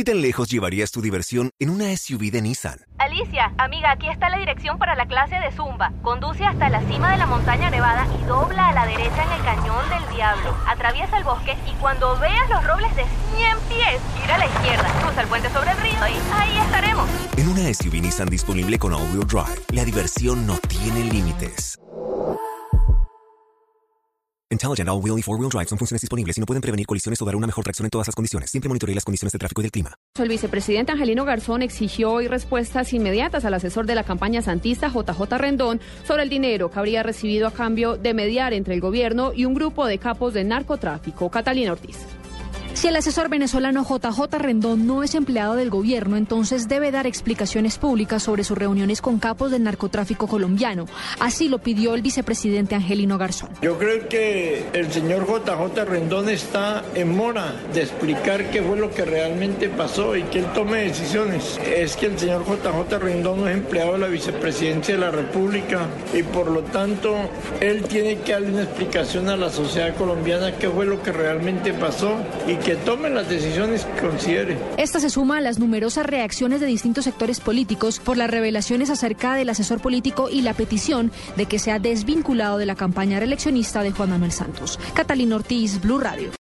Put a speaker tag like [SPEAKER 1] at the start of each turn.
[SPEAKER 1] ¿Qué tan lejos llevarías tu diversión en una SUV de Nissan?
[SPEAKER 2] Alicia, amiga, aquí está la dirección para la clase de Zumba. Conduce hasta la cima de la montaña nevada y dobla a la derecha en el cañón del diablo. Atraviesa el bosque y cuando veas los robles de 100 pies, gira a la izquierda, cruza el puente sobre el río y ahí estaremos.
[SPEAKER 1] En una SUV Nissan disponible con all-wheel drive, la diversión no tiene límites. Intelligent All-Wheel y Four-Wheel Drive son funciones disponibles y no pueden prevenir colisiones o dar una mejor tracción en todas las condiciones. Siempre monitoree las condiciones de tráfico y del clima.
[SPEAKER 3] El vicepresidente Angelino Garzón exigió hoy respuestas inmediatas al asesor de la campaña santista JJ Rendón sobre el dinero que habría recibido a cambio de mediar entre el gobierno y un grupo de capos de narcotráfico. Catalina Ortiz.
[SPEAKER 4] Si el asesor venezolano JJ Rendón no es empleado del gobierno, entonces debe dar explicaciones públicas sobre sus reuniones con capos del narcotráfico colombiano. Así lo pidió el vicepresidente Angelino Garzón.
[SPEAKER 5] Yo creo que el señor JJ Rendón está en mora de explicar qué fue lo que realmente pasó y que él tome decisiones. Es que el señor JJ Rendón no es empleado de la vicepresidencia de la República y por lo tanto él tiene que darle una explicación a la sociedad colombiana qué fue lo que realmente pasó y que tomen las decisiones que considere.
[SPEAKER 4] Esta se suma a las numerosas reacciones de distintos sectores políticos por las revelaciones acerca del asesor político y la petición de que sea desvinculado de la campaña reeleccionista de Juan Manuel Santos. Catalina Ortiz, Blue Radio.